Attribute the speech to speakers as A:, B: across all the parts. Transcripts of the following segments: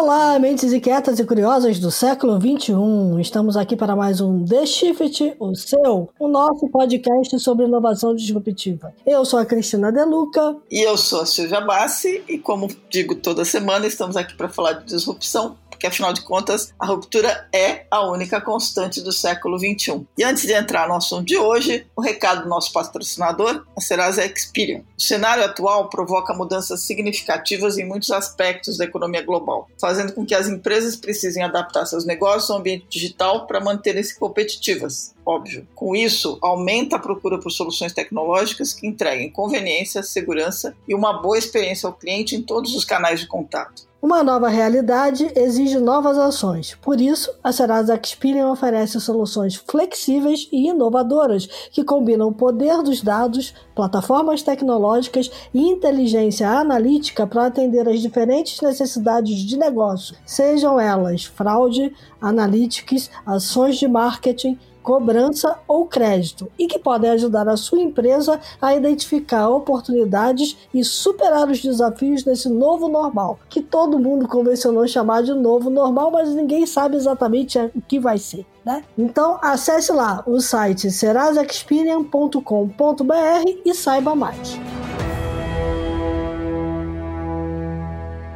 A: Olá, mentes inquietas e curiosas do século XXI. Estamos aqui para mais um The Shift, o seu, o nosso podcast sobre inovação disruptiva. Eu sou a Cristina Deluca.
B: E eu sou a Silvia Bassi. E como digo toda semana, estamos aqui para falar de disrupção porque afinal de contas a ruptura é a única constante do século XXI. E antes de entrar no assunto de hoje, o recado do nosso patrocinador, a Serasa Experian. O cenário atual provoca mudanças significativas em muitos aspectos da economia global, fazendo com que as empresas precisem adaptar seus negócios ao ambiente digital para manterem-se competitivas óbvio. Com isso, aumenta a procura por soluções tecnológicas que entreguem conveniência, segurança e uma boa experiência ao cliente em todos os canais de contato.
A: Uma nova realidade exige novas ações. Por isso, a Serasa Experian oferece soluções flexíveis e inovadoras que combinam o poder dos dados, plataformas tecnológicas e inteligência analítica para atender às diferentes necessidades de negócio, sejam elas fraude, analytics, ações de marketing, cobrança ou crédito e que podem ajudar a sua empresa a identificar oportunidades e superar os desafios desse novo normal, que todo mundo convencionou chamar de novo normal, mas ninguém sabe exatamente o que vai ser. Né? Então acesse lá o site serasexperian.com.br e saiba mais.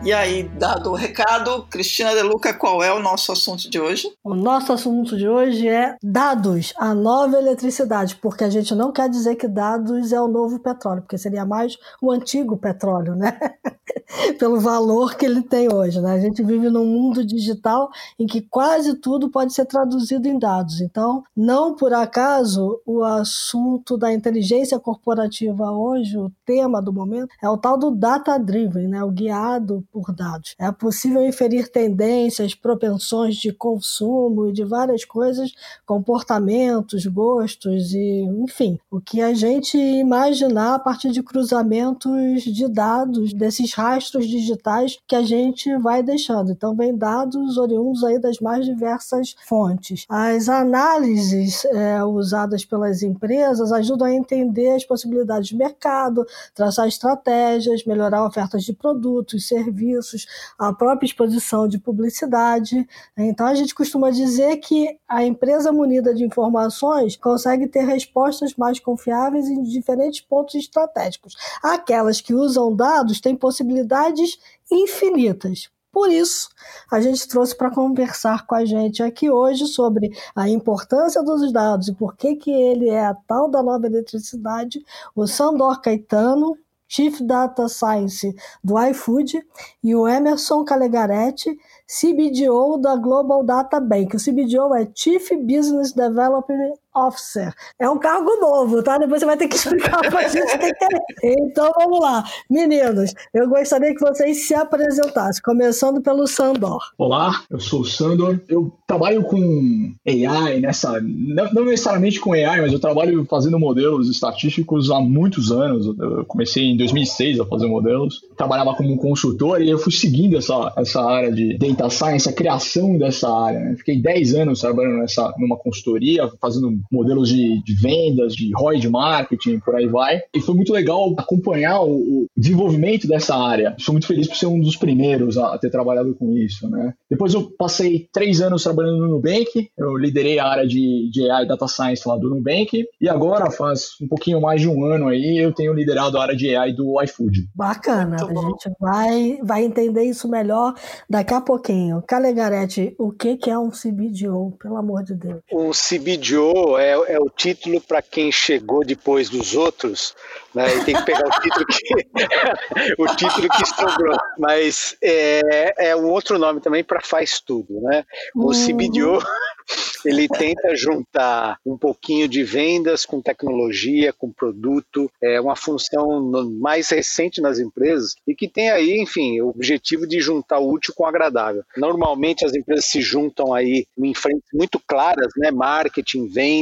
B: E aí, dado o recado, Cristina De Luca, qual é o nosso assunto de hoje?
A: O nosso assunto de hoje é dados, a nova eletricidade, porque a gente não quer dizer que dados é o novo petróleo, porque seria mais o antigo petróleo, né? Pelo valor que ele tem hoje, né? A gente vive num mundo digital em que quase tudo pode ser traduzido em dados. Então, não por acaso o assunto da inteligência corporativa hoje, o tema do momento, é o tal do data driven, né? O guiado por dados. É possível inferir tendências, propensões de consumo e de várias coisas, comportamentos, gostos e, enfim, o que a gente imaginar a partir de cruzamentos de dados, desses rastros digitais que a gente vai deixando. Então, vem dados oriundos aí das mais diversas fontes. As análises é, usadas pelas empresas ajudam a entender as possibilidades de mercado, traçar estratégias, melhorar ofertas de produtos, serviços serviços, a própria exposição de publicidade. Então a gente costuma dizer que a empresa munida de informações consegue ter respostas mais confiáveis em diferentes pontos estratégicos. Aquelas que usam dados têm possibilidades infinitas. Por isso, a gente trouxe para conversar com a gente aqui hoje sobre a importância dos dados e por que, que ele é a tal da nova eletricidade, o Sandor Caetano, Chief Data Science do iFood, e o Emerson Calegaretti, CBDO da Global Data Bank. O CBDO é Chief Business Development Officer. É um cargo novo, tá? Depois você vai ter que explicar pra gente o que é. Então vamos lá. Meninos, eu gostaria que vocês se apresentassem, começando pelo Sandor.
C: Olá, eu sou o Sandor. Eu trabalho com AI nessa. Não, não necessariamente com AI, mas eu trabalho fazendo modelos estatísticos há muitos anos. Eu comecei em 2006 a fazer modelos. Trabalhava como consultor e eu fui seguindo essa, essa área de data science, a criação dessa área. Né? Fiquei 10 anos trabalhando nessa, numa consultoria, fazendo modelos de, de vendas, de ROI de marketing, por aí vai. E foi muito legal acompanhar o, o desenvolvimento dessa área. Estou muito feliz por ser um dos primeiros a, a ter trabalhado com isso, né? Depois eu passei três anos trabalhando no Nubank, eu liderei a área de, de AI Data Science lá do Nubank, e agora, faz um pouquinho mais de um ano aí, eu tenho liderado a área de AI do iFood.
A: Bacana, a gente vai, vai entender isso melhor daqui a pouquinho. Calegarete, o que, que é um CBDO, pelo amor de Deus?
D: Um CBDO é, é o título para quem chegou depois dos outros, né? E tem que pegar o título que o título que sobrou. Mas é, é um outro nome também para faz tudo, né? O uhum. CBDO ele tenta juntar um pouquinho de vendas com tecnologia, com produto, é uma função mais recente nas empresas e que tem aí, enfim, o objetivo de juntar o útil com o agradável. Normalmente as empresas se juntam aí em frentes muito claras, né? Marketing, vendas,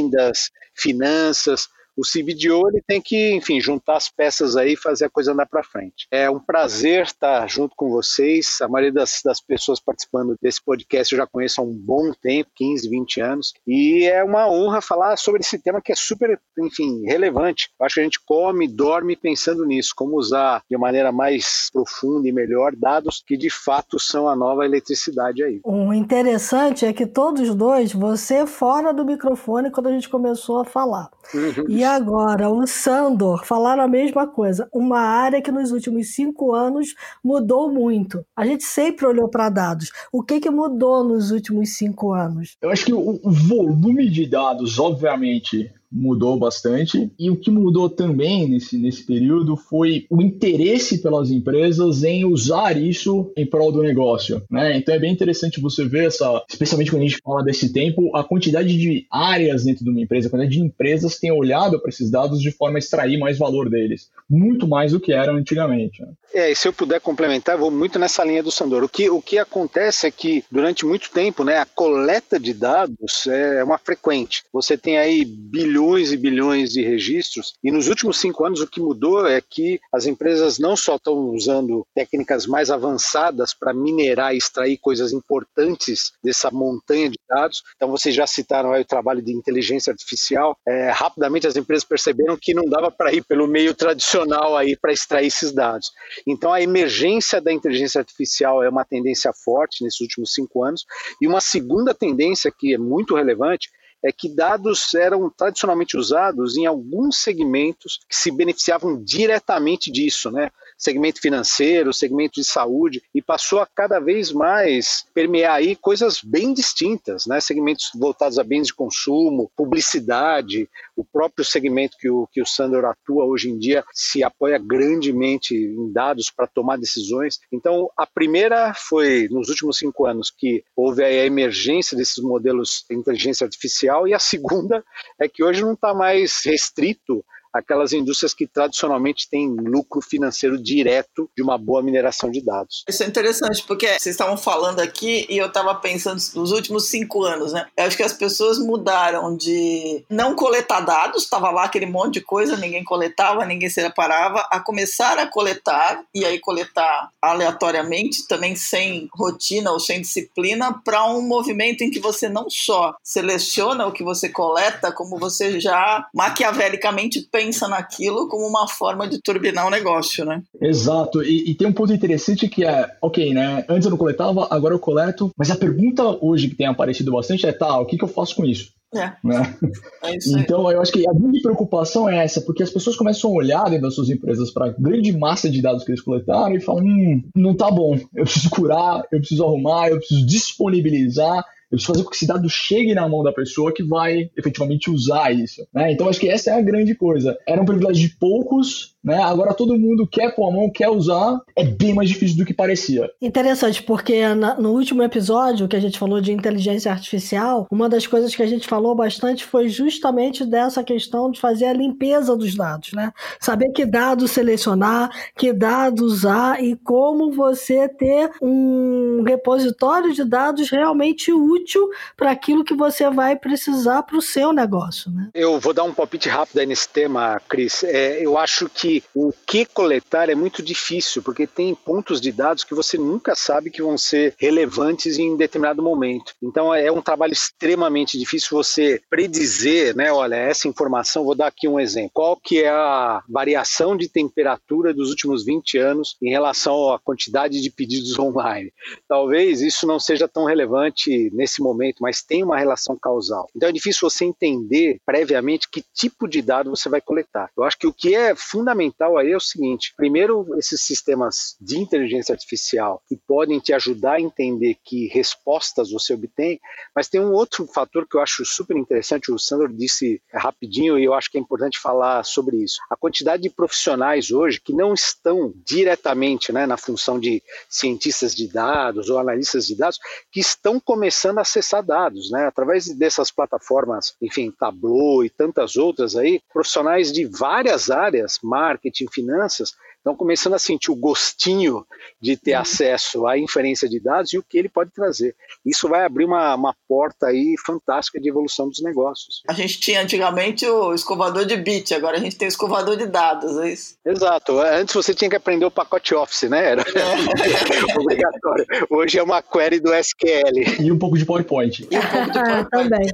D: finanças, o CBDO ele tem que, enfim, juntar as peças aí e fazer a coisa andar para frente. É um prazer estar junto com vocês. A maioria das, das pessoas participando desse podcast eu já conheço há um bom tempo, 15, 20 anos, e é uma honra falar sobre esse tema que é super, enfim, relevante. Eu acho que a gente come, dorme pensando nisso, como usar de maneira mais profunda e melhor dados que de fato são a nova eletricidade aí.
A: O interessante é que todos dois, você fora do microfone quando a gente começou a falar. Uhum. E agora, o Sandor falaram a mesma coisa. Uma área que nos últimos cinco anos mudou muito. A gente sempre olhou para dados. O que, que mudou nos últimos cinco anos?
C: Eu acho que o volume de dados, obviamente, mudou bastante. E o que mudou também nesse, nesse período foi o interesse pelas empresas em usar isso em prol do negócio. Né? Então é bem interessante você ver essa, especialmente quando a gente fala desse tempo, a quantidade de áreas dentro de uma empresa, a quantidade de empresas que têm olhado para esses dados de forma a extrair mais valor deles. Muito mais do que eram antigamente. Né?
D: É, e se eu puder complementar, vou muito nessa linha do Sandor. O que, o que acontece é que durante muito tempo, né, a coleta de dados é uma frequente. Você tem aí bilhões bilhões e bilhões de registros, e nos últimos cinco anos o que mudou é que as empresas não só estão usando técnicas mais avançadas para minerar e extrair coisas importantes dessa montanha de dados. Então, vocês já citaram o trabalho de inteligência artificial. É, rapidamente as empresas perceberam que não dava para ir pelo meio tradicional aí para extrair esses dados. Então, a emergência da inteligência artificial é uma tendência forte nesses últimos cinco anos. E uma segunda tendência que é muito relevante é que dados eram tradicionalmente usados em alguns segmentos que se beneficiavam diretamente disso, né? Segmento financeiro, segmento de saúde, e passou a cada vez mais permear aí coisas bem distintas, né? Segmentos voltados a bens de consumo, publicidade, o próprio segmento que o, que o Sandor atua hoje em dia se apoia grandemente em dados para tomar decisões. Então, a primeira foi nos últimos cinco anos que houve a emergência desses modelos de inteligência artificial e a segunda é que hoje não está mais restrito aquelas indústrias que tradicionalmente têm lucro financeiro direto de uma boa mineração de dados.
B: Isso é interessante, porque vocês estavam falando aqui e eu estava pensando nos últimos cinco anos, né? Eu acho que as pessoas mudaram de não coletar dados, estava lá aquele monte de coisa, ninguém coletava, ninguém se reparava, a começar a coletar, e aí coletar aleatoriamente, também sem rotina ou sem disciplina, para um movimento em que você não só seleciona o que você coleta, como você já maquiavelicamente pensa pensa naquilo como uma forma de turbinar o negócio, né?
C: Exato. E, e, tem um ponto interessante que é, ok, né? Antes eu não coletava, agora eu coleto. Mas a pergunta hoje que tem aparecido bastante é, tá, o que, que eu faço com isso?
B: É.
C: Né? é então, eu acho que a grande preocupação é essa, porque as pessoas começam a olhar dentro das suas empresas para a grande massa de dados que eles coletaram e falam: hum, não tá bom, eu preciso curar, eu preciso arrumar, eu preciso disponibilizar preciso fazer com que esse dado chegue na mão da pessoa que vai efetivamente usar isso. Né? Então acho que essa é a grande coisa. Era um privilégio de poucos, né? Agora todo mundo quer pôr a mão, quer usar, é bem mais difícil do que parecia.
A: Interessante, porque na, no último episódio que a gente falou de inteligência artificial, uma das coisas que a gente falou bastante foi justamente dessa questão de fazer a limpeza dos dados, né? Saber que dados selecionar, que dados usar e como você ter um repositório de dados realmente útil para aquilo que você vai precisar para o seu negócio, né?
D: Eu vou dar um palpite rápido aí nesse tema, Cris. É, eu acho que o que coletar é muito difícil, porque tem pontos de dados que você nunca sabe que vão ser relevantes em determinado momento. Então é um trabalho extremamente difícil você predizer, né? Olha, essa informação, vou dar aqui um exemplo. Qual que é a variação de temperatura dos últimos 20 anos em relação à quantidade de pedidos online? Talvez isso não seja tão relevante nesse momento, mas tem uma relação causal. Então é difícil você entender previamente que tipo de dado você vai coletar. Eu acho que o que é fundamental fundamental aí é o seguinte: primeiro, esses sistemas de inteligência artificial que podem te ajudar a entender que respostas você obtém, mas tem um outro fator que eu acho super interessante, o Sandro disse rapidinho e eu acho que é importante falar sobre isso. A quantidade de profissionais hoje que não estão diretamente né, na função de cientistas de dados ou analistas de dados, que estão começando a acessar dados, né, através dessas plataformas, enfim, Tableau e tantas outras aí, profissionais de várias áreas, marketing, finanças, estão começando a sentir o gostinho de ter uhum. acesso à inferência de dados e o que ele pode trazer. Isso vai abrir uma, uma porta aí fantástica de evolução dos negócios.
B: A gente tinha antigamente o escovador de bit, agora a gente tem o escovador de dados, é isso?
D: Exato. Antes você tinha que aprender o pacote Office, né? Era é. obrigatório. Hoje é uma query do SQL.
C: E um pouco de PowerPoint.
A: E um pouco de PowerPoint. também.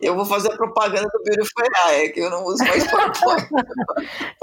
B: eu vou fazer a propaganda do Beautiful AI, que eu não uso mais PowerPoint.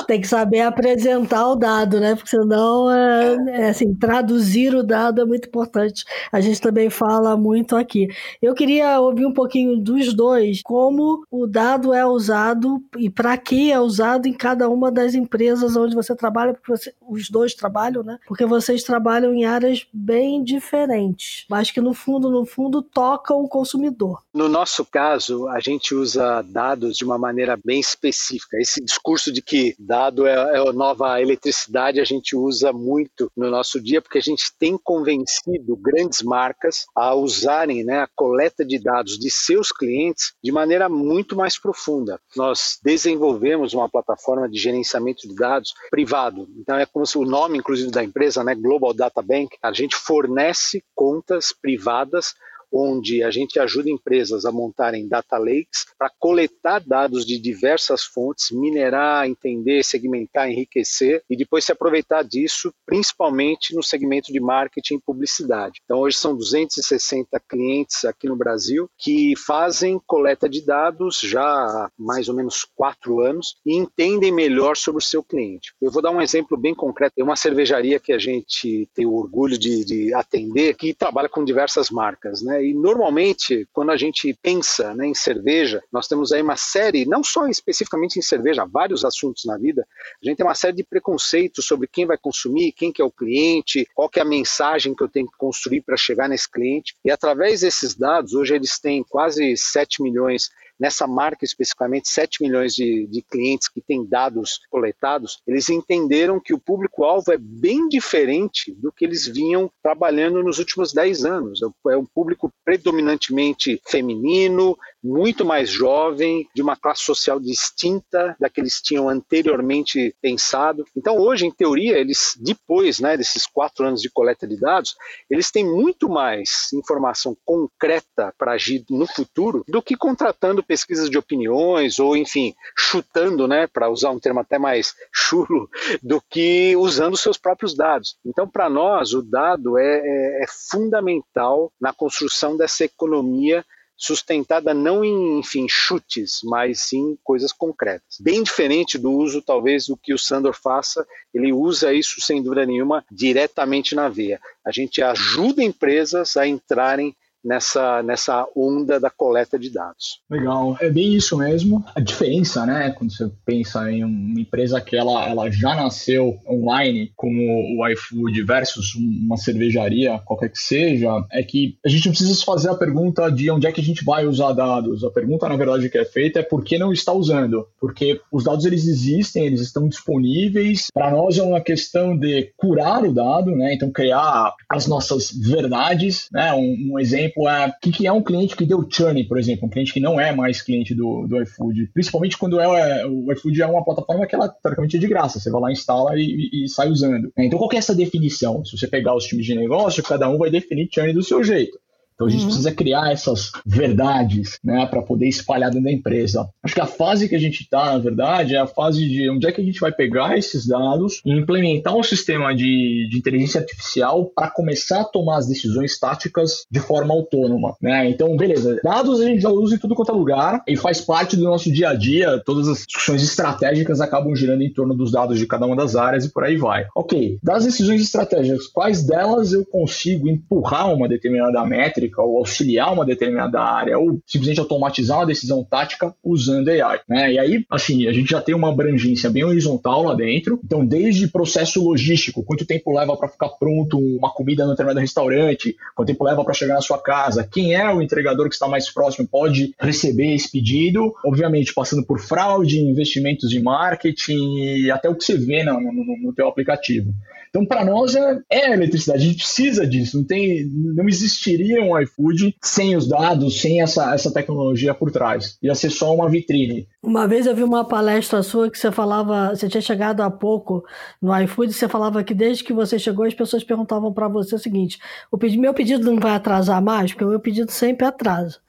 A: Tem que saber apresentar o dado, né? Porque senão, é, é, assim, traduzir o dado é muito importante. A gente também fala muito aqui. Eu queria ouvir um pouquinho dos dois, como o dado é usado e para que é usado em cada uma das empresas onde você trabalha, porque você, os dois trabalham, né? Porque vocês trabalham em áreas bem diferentes, mas que no fundo, no fundo, tocam o consumidor.
D: No nosso caso, a gente usa dados de uma maneira bem específica. Esse discurso de que dado é, é nova eletricidade, a gente usa muito no nosso dia, porque a gente tem convencido grandes marcas a usarem né, a coleta de dados de seus clientes de maneira muito mais profunda. Nós desenvolvemos uma plataforma de gerenciamento de dados privado. Então é como se o nome, inclusive, da empresa, né, Global Data Bank, a gente fornece contas privadas onde a gente ajuda empresas a montarem data lakes para coletar dados de diversas fontes, minerar, entender, segmentar, enriquecer e depois se aproveitar disso, principalmente no segmento de marketing e publicidade. Então, hoje são 260 clientes aqui no Brasil que fazem coleta de dados já há mais ou menos quatro anos e entendem melhor sobre o seu cliente. Eu vou dar um exemplo bem concreto. Tem uma cervejaria que a gente tem o orgulho de, de atender que trabalha com diversas marcas, né? E normalmente, quando a gente pensa né, em cerveja, nós temos aí uma série, não só especificamente em cerveja, vários assuntos na vida, a gente tem uma série de preconceitos sobre quem vai consumir, quem que é o cliente, qual que é a mensagem que eu tenho que construir para chegar nesse cliente. E através desses dados, hoje eles têm quase 7 milhões nessa marca especificamente, 7 milhões de, de clientes que têm dados coletados, eles entenderam que o público-alvo é bem diferente do que eles vinham trabalhando nos últimos 10 anos. É um público predominantemente feminino, muito mais jovem, de uma classe social distinta da que eles tinham anteriormente pensado. Então, hoje, em teoria, eles, depois né, desses quatro anos de coleta de dados, eles têm muito mais informação concreta para agir no futuro do que contratando pesquisas de opiniões ou, enfim, chutando, né, para usar um termo até mais chulo, do que usando seus próprios dados. Então, para nós, o dado é, é, é fundamental na construção dessa economia sustentada não em, enfim, chutes, mas em coisas concretas. Bem diferente do uso, talvez, do que o Sandor faça, ele usa isso, sem dúvida nenhuma, diretamente na veia. A gente ajuda empresas a entrarem nessa, nessa onda da coleta de dados.
C: Legal, é bem isso mesmo. A diferença, né, quando você pensa em uma empresa que ela, ela já nasceu online, como o iFood versus uma cervejaria, qualquer que seja, é que a gente não precisa fazer a pergunta de onde é que a gente vai usar dados. A pergunta, na verdade, que é feita é por que não está usando? Porque os dados eles existem, eles estão disponíveis. Para nós é uma questão de curar o dado, né? Então criar as nossas verdades, né? Um, um exemplo exemplo, o que, que é um cliente que deu churn, por exemplo, um cliente que não é mais cliente do, do iFood, principalmente quando é, o iFood é uma plataforma que ela, teoricamente, é de graça, você vai lá, instala e, e, e sai usando. Então, qual é essa definição? Se você pegar os times de negócio, cada um vai definir churn do seu jeito. Então a gente uhum. precisa criar essas verdades, né, para poder espalhar dentro da empresa. Acho que a fase que a gente está, na verdade, é a fase de onde é que a gente vai pegar esses dados e implementar um sistema de, de inteligência artificial para começar a tomar as decisões táticas de forma autônoma, né? Então, beleza, dados a gente já usa em tudo quanto é lugar e faz parte do nosso dia a dia. Todas as discussões estratégicas acabam girando em torno dos dados de cada uma das áreas e por aí vai. Ok, das decisões estratégicas, quais delas eu consigo empurrar uma determinada métrica métrica, ou auxiliar uma determinada área, ou simplesmente automatizar uma decisão tática usando AI. Né? E aí, assim, a gente já tem uma abrangência bem horizontal lá dentro. Então, desde processo logístico, quanto tempo leva para ficar pronto uma comida no determinado restaurante, quanto tempo leva para chegar na sua casa, quem é o entregador que está mais próximo pode receber esse pedido, obviamente passando por fraude, investimentos de marketing e até o que você vê no, no, no teu aplicativo. Então, para nós é, é eletricidade, a gente precisa disso. Não, tem, não existiria um iFood sem os dados, sem essa, essa tecnologia por trás. Ia ser só uma vitrine.
A: Uma vez eu vi uma palestra sua que você falava, você tinha chegado há pouco no iFood, você falava que desde que você chegou as pessoas perguntavam para você o seguinte: o meu pedido não vai atrasar mais, porque o meu pedido sempre atrasa.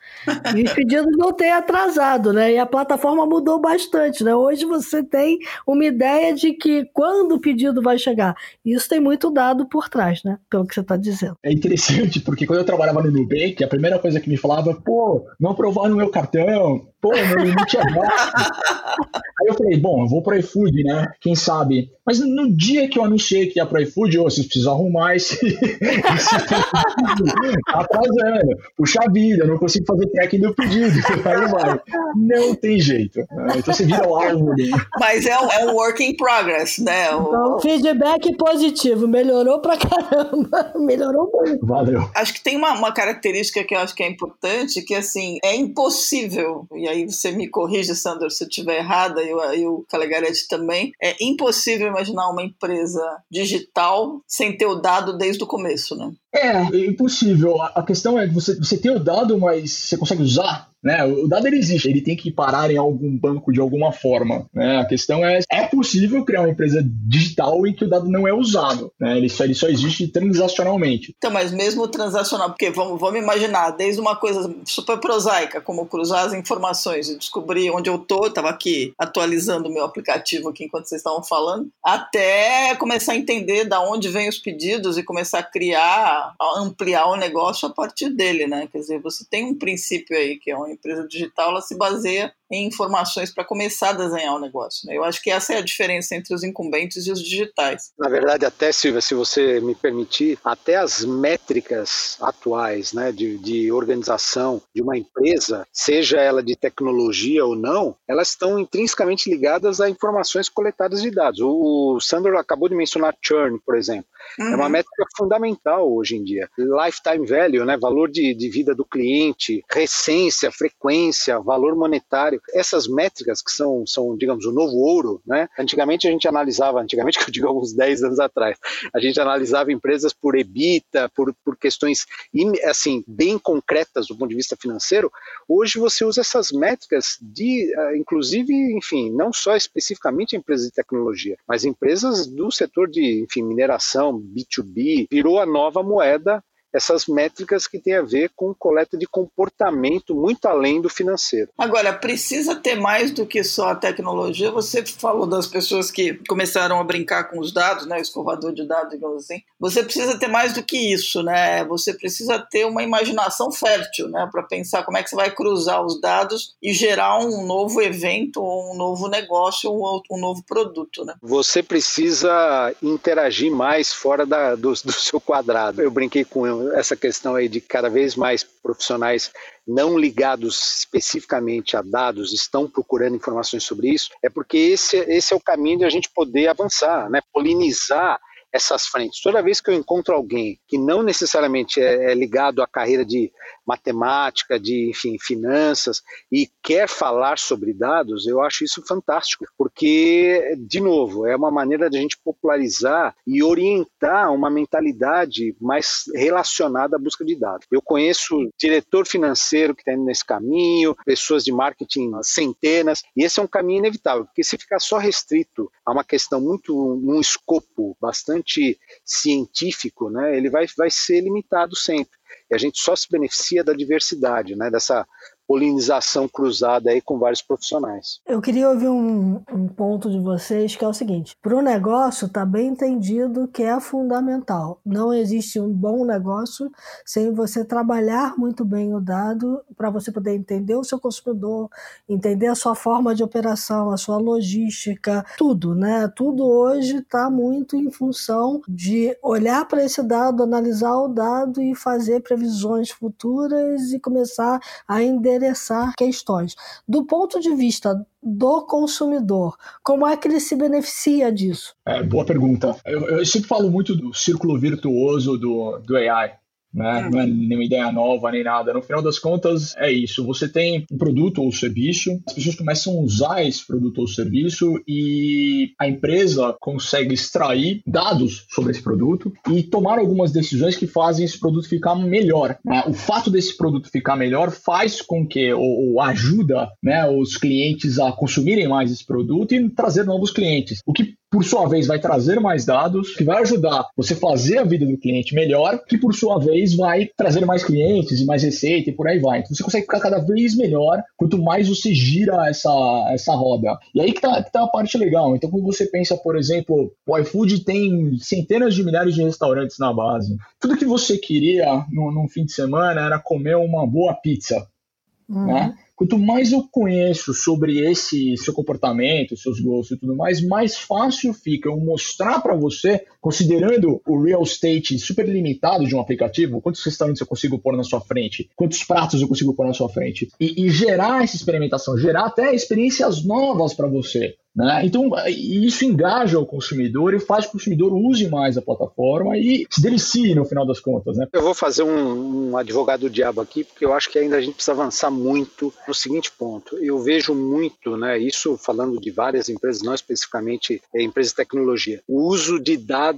A: E os pedidos não têm atrasado, né? E a plataforma mudou bastante, né? Hoje você tem uma ideia de que quando o pedido vai chegar. Isso tem muito dado por trás, né? Pelo que você está dizendo.
C: É interessante, porque quando eu trabalhava no Nubank, a primeira coisa que me falava, pô, não aprovaram o meu cartão, pô, meu limite é baixo. Aí eu falei, bom, eu vou pro iFood, né? Quem sabe? Mas no dia que eu anunciei que ia pro iFood, oh, vocês precisam arrumar esse, esse tá atrasando. Puxa vida, eu não consigo fazer tracking do pedido. Aí vai. Não tem jeito. Então você vira o alvo.
B: Mas é um, é um work in progress, né?
A: Então, feedback positivo. Melhorou pra caramba. Melhorou muito.
C: Valeu.
B: Acho que tem uma, uma característica que eu acho que é importante, que assim, é impossível, e aí você me corrige, Sandro, se eu estiver errada, e, o Calegaretti também, é impossível imaginar uma empresa digital sem ter o dado desde o começo, né?
C: É, é impossível. A questão é que você, você tem o dado, mas você consegue usar? Né? O dado ele existe, ele tem que parar em algum banco de alguma forma. Né? A questão é: é possível criar uma empresa digital em que o dado não é usado? Né? Ele, só, ele só existe transacionalmente.
B: Então, mas mesmo transacional, porque vamos, vamos imaginar, desde uma coisa super prosaica, como cruzar as informações e descobrir onde eu estou, estava aqui atualizando o meu aplicativo aqui enquanto vocês estavam falando, até começar a entender da onde vêm os pedidos e começar a criar, ampliar o negócio a partir dele, né? Quer dizer, você tem um princípio aí que é um uma empresa digital ela se baseia em informações para começar a desenhar o negócio. Né? Eu acho que essa é a diferença entre os incumbentes e os digitais.
D: Na verdade, até, Silvia, se você me permitir, até as métricas atuais né, de, de organização de uma empresa, seja ela de tecnologia ou não, elas estão intrinsecamente ligadas a informações coletadas de dados. O, o Sandro acabou de mencionar churn, por exemplo. Uhum. É uma uhum. métrica fundamental hoje em dia. Lifetime value, né, valor de, de vida do cliente, recência, frequência, valor monetário. Essas métricas que são, são, digamos, o novo ouro, né? Antigamente a gente analisava, antigamente que eu digo uns 10 anos atrás, a gente analisava empresas por EBITDA, por, por questões assim bem concretas do ponto de vista financeiro. Hoje você usa essas métricas de, ah, inclusive, enfim, não só especificamente empresas de tecnologia, mas empresas do setor de, enfim, mineração, B2B, virou a nova moeda essas métricas que têm a ver com coleta de comportamento muito além do financeiro.
B: Agora, precisa ter mais do que só a tecnologia. Você falou das pessoas que começaram a brincar com os dados, né, o escovador de dados, digamos assim. Você precisa ter mais do que isso, né? Você precisa ter uma imaginação fértil, né, para pensar como é que você vai cruzar os dados e gerar um novo evento, um novo negócio, um, um novo produto, né?
D: Você precisa interagir mais fora da, do, do seu quadrado. Eu brinquei com essa questão aí de cada vez mais profissionais não ligados especificamente a dados estão procurando informações sobre isso, é porque esse, esse é o caminho de a gente poder avançar, né? polinizar essas frentes. Toda vez que eu encontro alguém que não necessariamente é, é ligado à carreira de matemática, de enfim, finanças e quer falar sobre dados, eu acho isso fantástico, porque de novo, é uma maneira de a gente popularizar e orientar uma mentalidade mais relacionada à busca de dados. Eu conheço diretor financeiro que está indo nesse caminho, pessoas de marketing centenas, e esse é um caminho inevitável, porque se ficar só restrito a uma questão muito num escopo bastante científico, né, ele vai, vai ser limitado sempre. E a gente só se beneficia da diversidade, né, dessa polinização cruzada aí com vários profissionais.
A: Eu queria ouvir um, um ponto de vocês que é o seguinte: para o negócio está bem entendido que é fundamental. Não existe um bom negócio sem você trabalhar muito bem o dado para você poder entender o seu consumidor, entender a sua forma de operação, a sua logística, tudo, né? Tudo hoje está muito em função de olhar para esse dado, analisar o dado e fazer previsões futuras e começar a endereçar endereçar questões. Do ponto de vista do consumidor, como é que ele se beneficia disso?
C: É, boa pergunta. Eu, eu sempre falo muito do círculo virtuoso do, do AI. Né? Uhum. Não é nenhuma ideia nova nem nada. No final das contas, é isso. Você tem um produto ou serviço, as pessoas começam a usar esse produto ou serviço e a empresa consegue extrair dados sobre esse produto e tomar algumas decisões que fazem esse produto ficar melhor. Né? O fato desse produto ficar melhor faz com que, ou, ou ajuda né, os clientes a consumirem mais esse produto e trazer novos clientes. O que por sua vez, vai trazer mais dados, que vai ajudar você a fazer a vida do cliente melhor, que por sua vez vai trazer mais clientes e mais receita e por aí vai. Então você consegue ficar cada vez melhor quanto mais você gira essa, essa roda. E aí que tá, que tá a parte legal. Então, quando você pensa, por exemplo, o iFood tem centenas de milhares de restaurantes na base. Tudo que você queria no, num fim de semana era comer uma boa pizza. Uhum. Né? Quanto mais eu conheço sobre esse seu comportamento, seus gostos e tudo mais, mais fácil fica eu mostrar para você, considerando o real estate super limitado de um aplicativo, quantos restaurantes eu consigo pôr na sua frente, quantos pratos eu consigo pôr na sua frente, e, e gerar essa experimentação, gerar até experiências novas para você. Né? Então, isso engaja o consumidor e faz que o consumidor use mais a plataforma e se delicie no final das contas. Né?
D: Eu vou fazer um, um advogado do diabo aqui, porque eu acho que ainda a gente precisa avançar muito no seguinte ponto. Eu vejo muito, né, isso falando de várias empresas, não especificamente é, empresas de tecnologia, o uso de dados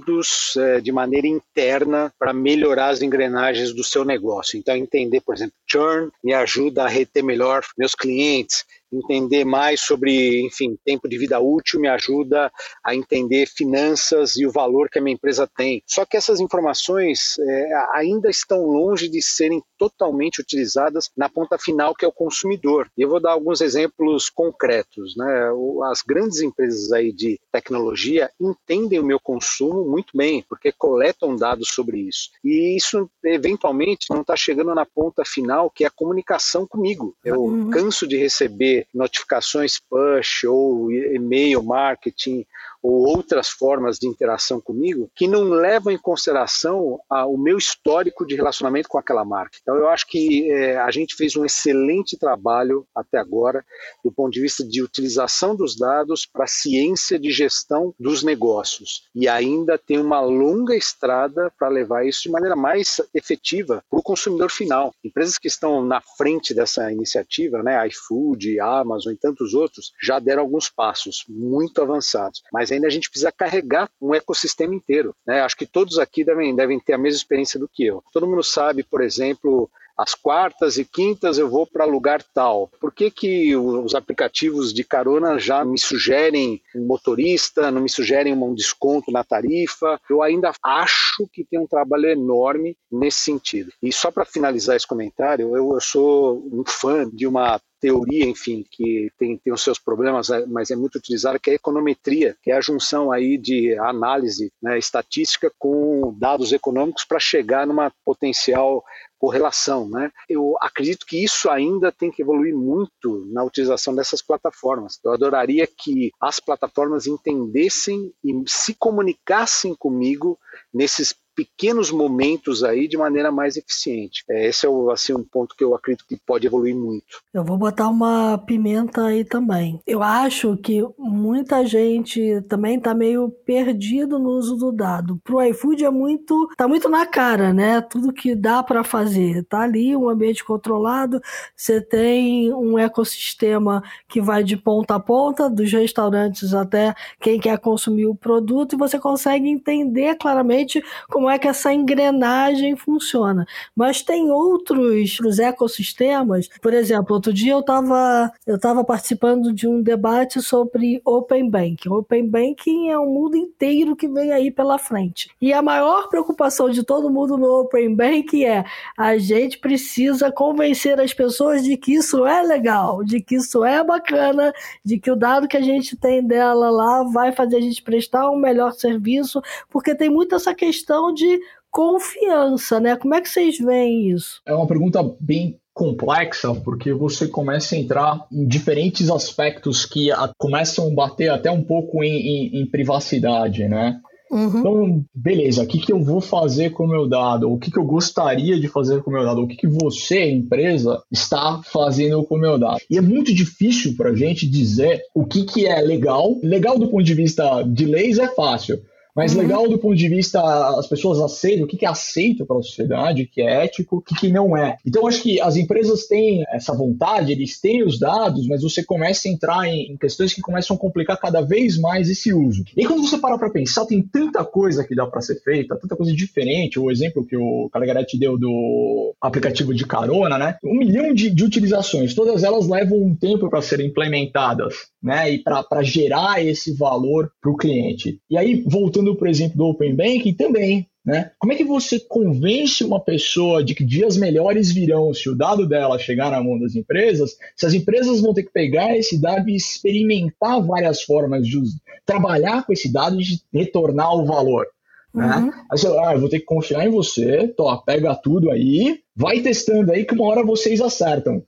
D: é, de maneira interna para melhorar as engrenagens do seu negócio. Então, entender, por exemplo, churn me ajuda a reter melhor meus clientes, entender mais sobre, enfim, tempo de vida útil me ajuda a entender finanças e o valor que a minha empresa tem. Só que essas informações é, ainda estão longe de serem totalmente utilizadas na ponta final, que é o consumidor. E eu vou dar alguns exemplos concretos. Né? As grandes empresas aí de tecnologia entendem o meu consumo muito bem, porque coletam dados sobre isso. E isso, eventualmente, não está chegando na ponta final, que é a comunicação comigo. Eu uhum. canso de receber notificações push ou e-mail marketing ou outras formas de interação comigo que não levam em consideração a, o meu histórico de relacionamento com aquela marca. Então, eu acho que é, a gente fez um excelente trabalho até agora do ponto de vista de utilização dos dados para ciência de gestão dos negócios. E ainda tem uma longa estrada para levar isso de maneira mais efetiva para o consumidor final. Empresas que estão na frente dessa iniciativa, né, iFood, Amazon e tantos outros, já deram alguns passos muito avançados. Mas ainda a gente precisa carregar um ecossistema inteiro. Né? Acho que todos aqui devem, devem ter a mesma experiência do que eu. Todo mundo sabe, por exemplo, às quartas e quintas eu vou para lugar tal. Por que, que os aplicativos de carona já me sugerem um motorista, não me sugerem um desconto na tarifa? Eu ainda acho que tem um trabalho enorme nesse sentido. E só para finalizar esse comentário, eu, eu sou um fã de uma teoria, enfim, que tem, tem os seus problemas, é, mas é muito utilizada, que é a econometria, que é a junção aí de análise né, estatística com dados econômicos para chegar numa potencial correlação. Né? Eu acredito que isso ainda tem que evoluir muito na utilização dessas plataformas. Eu adoraria que as plataformas entendessem e se comunicassem comigo nesses pequenos momentos aí de maneira mais eficiente. É, esse é o, assim, um ponto que eu acredito que pode evoluir muito.
A: Eu vou botar uma pimenta aí também. Eu acho que muita gente também está meio perdido no uso do dado. Para o iFood é muito, tá muito na cara, né? Tudo que dá para fazer. Tá ali um ambiente controlado, você tem um ecossistema que vai de ponta a ponta, dos restaurantes até quem quer consumir o produto, e você consegue entender claramente como é que essa engrenagem funciona. Mas tem outros ecossistemas, por exemplo, outro dia eu estava eu tava participando de um debate sobre Open Banking. Open Banking é um mundo inteiro que vem aí pela frente. E a maior preocupação de todo mundo no Open Banking é a gente precisa convencer as pessoas de que isso é legal, de que isso é bacana, de que o dado que a gente tem dela lá vai fazer a gente prestar um melhor serviço, porque tem muito essa questão de confiança, né? Como é que vocês veem isso?
C: É uma pergunta bem complexa, porque você começa a entrar em diferentes aspectos que a, começam a bater até um pouco em, em, em privacidade, né? Uhum. Então, beleza, o que, que eu vou fazer com o meu dado? O que, que eu gostaria de fazer com o meu dado? O que, que você, empresa, está fazendo com o meu dado? E é muito difícil para a gente dizer o que, que é legal. Legal do ponto de vista de leis é fácil. Mas uhum. legal do ponto de vista, as pessoas aceitam, o que, é aceito para a sociedade, o que é ético, o que, não é. Então, acho que as empresas têm essa vontade, eles têm os dados, mas você começa a entrar em, questões que começam a complicar cada vez mais esse uso. E quando você para para pensar, tem tanta coisa que dá para ser feita, tanta coisa diferente. O exemplo que o Calegretti deu do aplicativo de carona, né? Um milhão de, de utilizações, todas elas levam um tempo para serem implementadas, né? E para gerar esse valor para o cliente. E aí, voltando, por exemplo, do Open Banking, também né? Como é que você convence uma pessoa de que dias melhores virão se o dado dela chegar na mão das empresas, se as empresas vão ter que pegar esse dado e experimentar várias formas de trabalhar com esse dado e de retornar o valor? Né? Uhum. Aí você, ah, eu vou ter que confiar em você, tô, pega tudo aí, vai testando aí que uma hora vocês acertam.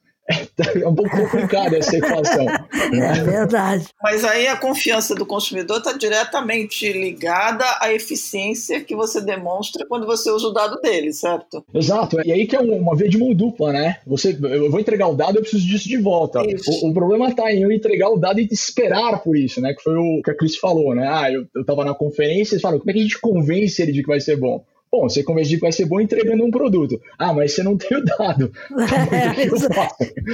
C: É um pouco complicada essa equação.
A: É verdade.
B: Mas aí a confiança do consumidor está diretamente ligada à eficiência que você demonstra quando você usa o dado dele, certo?
C: Exato. E aí que é uma via de mão dupla, né? Você, eu vou entregar o dado, eu preciso disso de volta. O, o, problema está em eu entregar o dado e esperar por isso, né? Que foi o que a Cris falou, né? Ah, eu, eu tava na conferência e falaram, como é que a gente convence ele de que vai ser bom? Bom, você que vai ser bom entregando um produto. Ah, mas você não tem o dado.
A: É, exa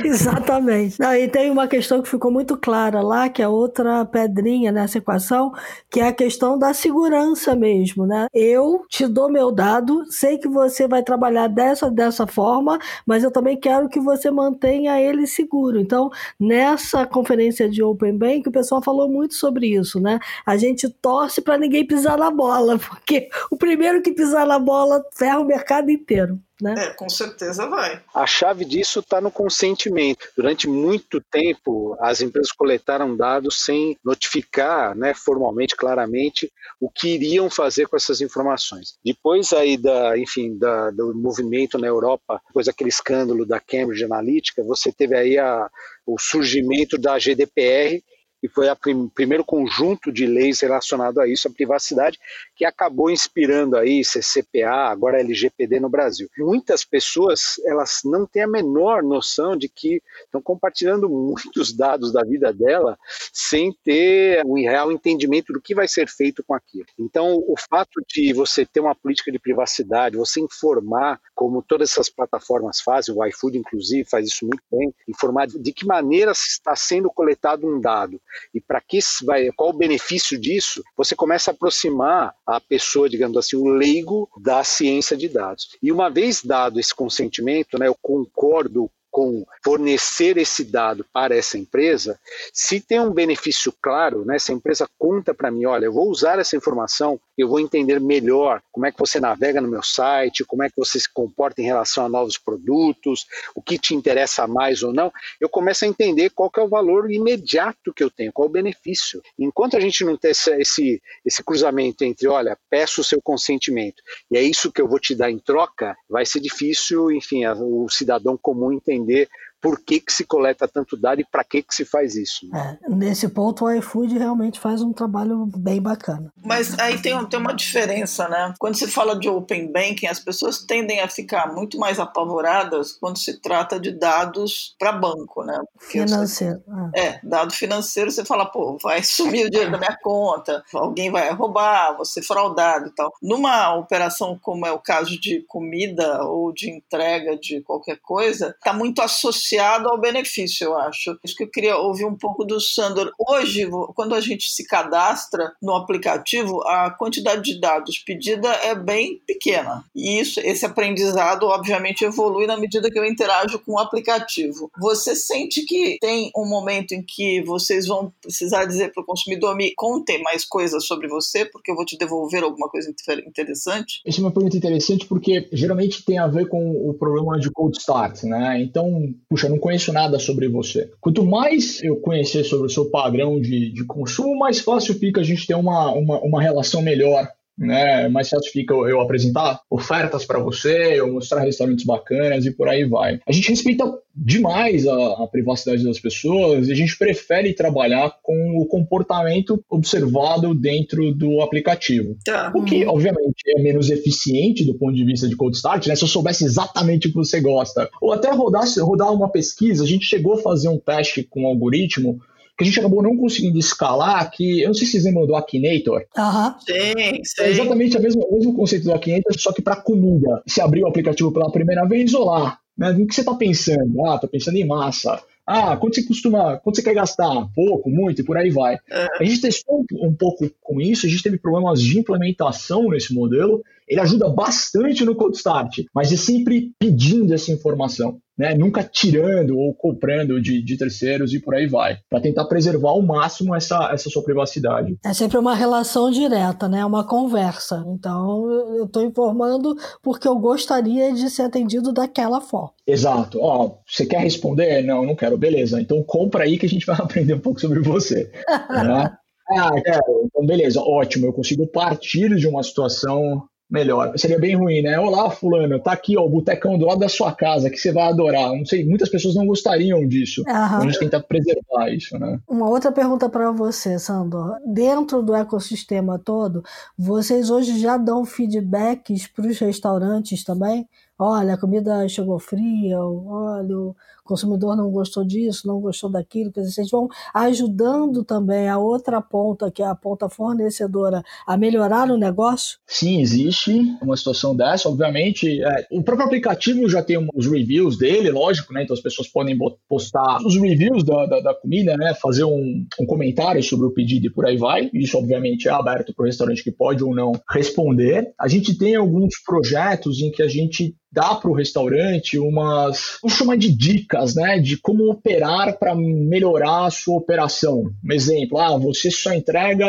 A: exatamente. Não, e tem uma questão que ficou muito clara lá, que é outra pedrinha nessa equação, que é a questão da segurança mesmo, né? Eu te dou meu dado, sei que você vai trabalhar dessa dessa forma, mas eu também quero que você mantenha ele seguro. Então, nessa conferência de Open Bank, o pessoal falou muito sobre isso, né? A gente torce para ninguém pisar na bola, porque o primeiro que pisar na bola ferra o mercado inteiro. Né?
B: É, com certeza vai.
D: A chave disso está no consentimento. Durante muito tempo, as empresas coletaram dados sem notificar, né, formalmente, claramente, o que iriam fazer com essas informações. Depois aí da, enfim, da, do movimento na Europa, depois daquele escândalo da Cambridge Analytica, você teve aí a, o surgimento da GDPR e foi o prim primeiro conjunto de leis relacionado a isso, a privacidade, que acabou inspirando aí CCPA, agora LGPD no Brasil. Muitas pessoas, elas não têm a menor noção de que estão compartilhando muitos dados da vida dela sem ter um real entendimento do que vai ser feito com aquilo. Então, o fato de você ter uma política de privacidade, você informar, como todas essas plataformas fazem, o iFood inclusive faz isso muito bem, informar de que maneira está sendo coletado um dado, e para que vai, qual o benefício disso, você começa a aproximar a pessoa, digamos assim, o leigo da ciência de dados. E uma vez dado esse consentimento, né, eu concordo com fornecer esse dado para essa empresa, se tem um benefício claro, né, se a empresa conta para mim, olha, eu vou usar essa informação, eu vou entender melhor como é que você navega no meu site, como é que você se comporta em relação a novos produtos, o que te interessa mais ou não, eu começo a entender qual é o valor imediato que eu tenho, qual o benefício. Enquanto a gente não tem esse, esse cruzamento entre, olha, peço o seu consentimento e é isso que eu vou te dar em troca, vai ser difícil, enfim, o cidadão comum entender entender por que, que se coleta tanto dado e para que, que se faz isso.
A: É, nesse ponto, o iFood realmente faz um trabalho bem bacana.
B: Mas aí tem, tem uma diferença, né? Quando se fala de Open Banking, as pessoas tendem a ficar muito mais apavoradas quando se trata de dados para banco, né?
A: Porque financeiro.
B: Você, é. é, dado financeiro, você fala, pô, vai sumir o dinheiro da minha conta, alguém vai roubar, você fraudado e tal. Numa operação como é o caso de comida ou de entrega de qualquer coisa, está muito associado ao benefício, eu acho. Isso que eu queria ouvir um pouco do Sandor. Hoje, quando a gente se cadastra no aplicativo, a quantidade de dados pedida é bem pequena. E isso, esse aprendizado, obviamente, evolui na medida que eu interajo com o aplicativo. Você sente que tem um momento em que vocês vão precisar dizer para o consumidor: me contem mais coisas sobre você, porque eu vou te devolver alguma coisa interessante?
C: Essa é uma pergunta interessante porque geralmente tem a ver com o problema de cold start, né? Então, puxa, não conheço nada sobre você. Quanto mais eu conhecer sobre o seu padrão de, de consumo, mais fácil fica a gente ter uma, uma, uma relação melhor né? É mais fácil fica eu apresentar ofertas para você, eu mostrar restaurantes bacanas e por aí vai. A gente respeita demais a, a, privacidade das pessoas e a gente prefere trabalhar com o comportamento observado dentro do aplicativo. Tá. O que, obviamente, é menos eficiente do ponto de vista de cold start, né? Se eu soubesse exatamente o que você gosta. Ou até rodar, rodar uma pesquisa, a gente chegou a fazer um teste com um algoritmo que a gente acabou não conseguindo escalar, que eu não sei se vocês lembram do Akinator.
A: Aham.
B: Sim, sim.
C: É exatamente o mesmo, o mesmo conceito do Akinator, só que para comida. Se abrir o aplicativo pela primeira vez, olá, né? O que você está pensando? Ah, tô pensando em massa. Ah, quanto você costuma, quanto você quer gastar? Pouco, muito, e por aí vai. A gente testou um, um pouco com isso, a gente teve problemas de implementação nesse modelo. Ele ajuda bastante no Code Start, mas é sempre pedindo essa informação. Né, nunca tirando ou comprando de, de terceiros e por aí vai, para tentar preservar ao máximo essa, essa sua privacidade.
A: É sempre uma relação direta, né? Uma conversa. Então, eu estou informando porque eu gostaria de ser atendido daquela forma.
C: Exato. Ó, você quer responder? Não, não quero. Beleza. Então compra aí que a gente vai aprender um pouco sobre você. né? Ah, quero. Então, beleza, ótimo. Eu consigo partir de uma situação melhor. Seria bem ruim, né? Olá, fulano, tá aqui, ó, o botecão do lado da sua casa, que você vai adorar. Não sei, muitas pessoas não gostariam disso. Então a gente tenta preservar isso, né?
A: Uma outra pergunta para você, Sandor. Dentro do ecossistema todo, vocês hoje já dão feedbacks para os restaurantes também? Olha, a comida chegou fria, olha, o consumidor não gostou disso, não gostou daquilo. Quer dizer, vocês vão ajudando também a outra ponta, que é a ponta fornecedora, a melhorar o negócio?
C: Sim, existe uma situação dessa. Obviamente, é, o próprio aplicativo já tem os reviews dele, lógico, né? Então as pessoas podem postar os reviews da, da, da comida, né? Fazer um, um, comentário sobre o pedido e por aí vai. Isso, obviamente, é aberto para o restaurante que pode ou não responder. A gente tem alguns projetos em que a gente dá para o restaurante umas, vamos chamar de dicas, né, de como operar para melhorar a sua operação. Um exemplo, ah, você só entrega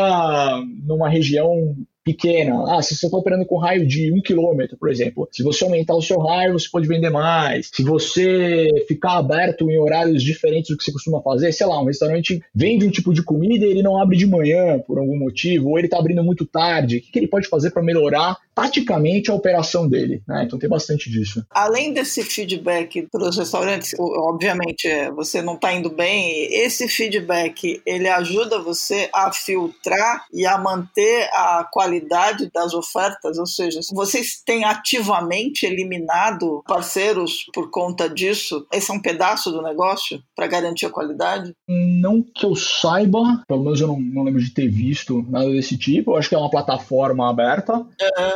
C: numa região pequena. Ah, se você está operando com raio de um quilômetro, por exemplo, se você aumentar o seu raio, você pode vender mais. Se você ficar aberto em horários diferentes do que você costuma fazer, sei lá, um restaurante vende um tipo de comida e ele não abre de manhã por algum motivo, ou ele está abrindo muito tarde, o que, ele pode fazer para melhorar taticamente a operação dele? Né? Então tem bastante disso.
B: Além desse feedback para os restaurantes, obviamente é, você não está indo bem, esse feedback ele ajuda você a filtrar e a manter a qualidade qualidade das ofertas, ou seja, vocês têm ativamente eliminado parceiros por conta disso? Esse é um pedaço do negócio para garantir a qualidade?
C: Não que eu saiba, pelo menos eu não, não, lembro de ter visto nada desse tipo. Eu acho que é uma plataforma aberta,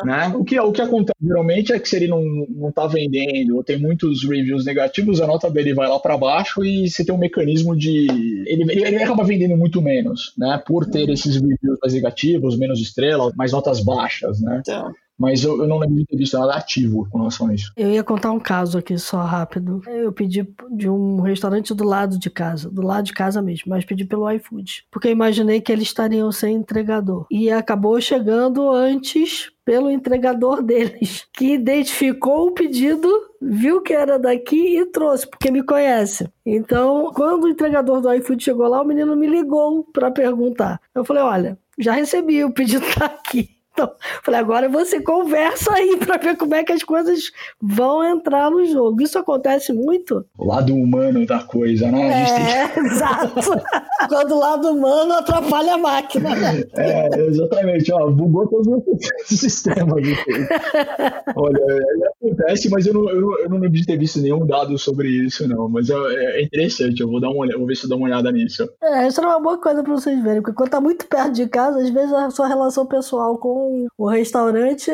C: né? O que, o que acontece geralmente é que se ele não, não tá vendendo ou tem muitos reviews negativos, a nota dele vai lá para baixo e você tem um mecanismo de... Ele, ele, ele acaba vendendo muito menos, né? Por ter uhum. esses reviews mais negativos, menos estrelas, mais notas baixas, né? Então. Mas eu, eu, não lembro de ter visto nada ativo com relação a isso.
A: Eu ia contar um caso aqui só rápido. Eu pedi de um restaurante do lado de casa, do lado de casa mesmo, mas pedi pelo iFood. Porque eu imaginei que eles estariam sem entregador. E acabou chegando antes pelo entregador deles, que identificou o pedido, viu que era daqui e trouxe, porque me conhece. Então, quando o entregador do iFood chegou lá, o menino me ligou para perguntar. Eu falei: olha, já recebi, o pedido tá aqui. Então, falei, agora você conversa aí para ver como é que as coisas vão entrar no jogo. Isso acontece muito?
C: O lado humano da coisa, né?
A: É, exato. Quando o lado humano atrapalha a máquina. Né?
C: É, exatamente. Ó, bugou todos os sistemas. Olha, é, acontece, mas eu não, eu, não, eu não lembro de ter visto nenhum dado sobre isso, não. Mas é, é interessante, eu vou, dar uma olhada, vou ver se eu dou uma olhada nisso.
A: É, isso é uma boa coisa para vocês verem, porque quando tá muito perto de casa, às vezes a sua relação pessoal com o restaurante